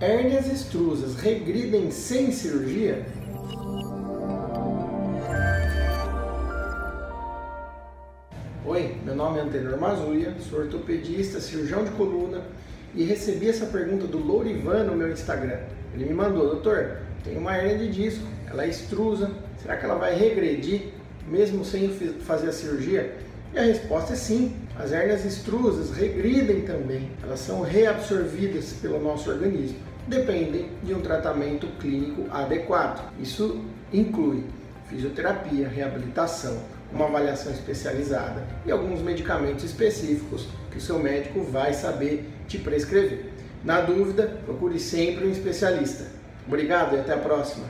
Hérnias extrusas regridem sem cirurgia? Oi, meu nome é Antenor Mazuia, sou ortopedista, cirurgião de coluna e recebi essa pergunta do Lourivan no meu Instagram. Ele me mandou, doutor, tem uma hernia de disco, ela é extrusa, será que ela vai regredir mesmo sem fazer a cirurgia? E a resposta é sim. As hérnias extrusas regridem também, elas são reabsorvidas pelo nosso organismo, dependem de um tratamento clínico adequado. Isso inclui fisioterapia, reabilitação, uma avaliação especializada e alguns medicamentos específicos que o seu médico vai saber te prescrever. Na dúvida, procure sempre um especialista. Obrigado e até a próxima.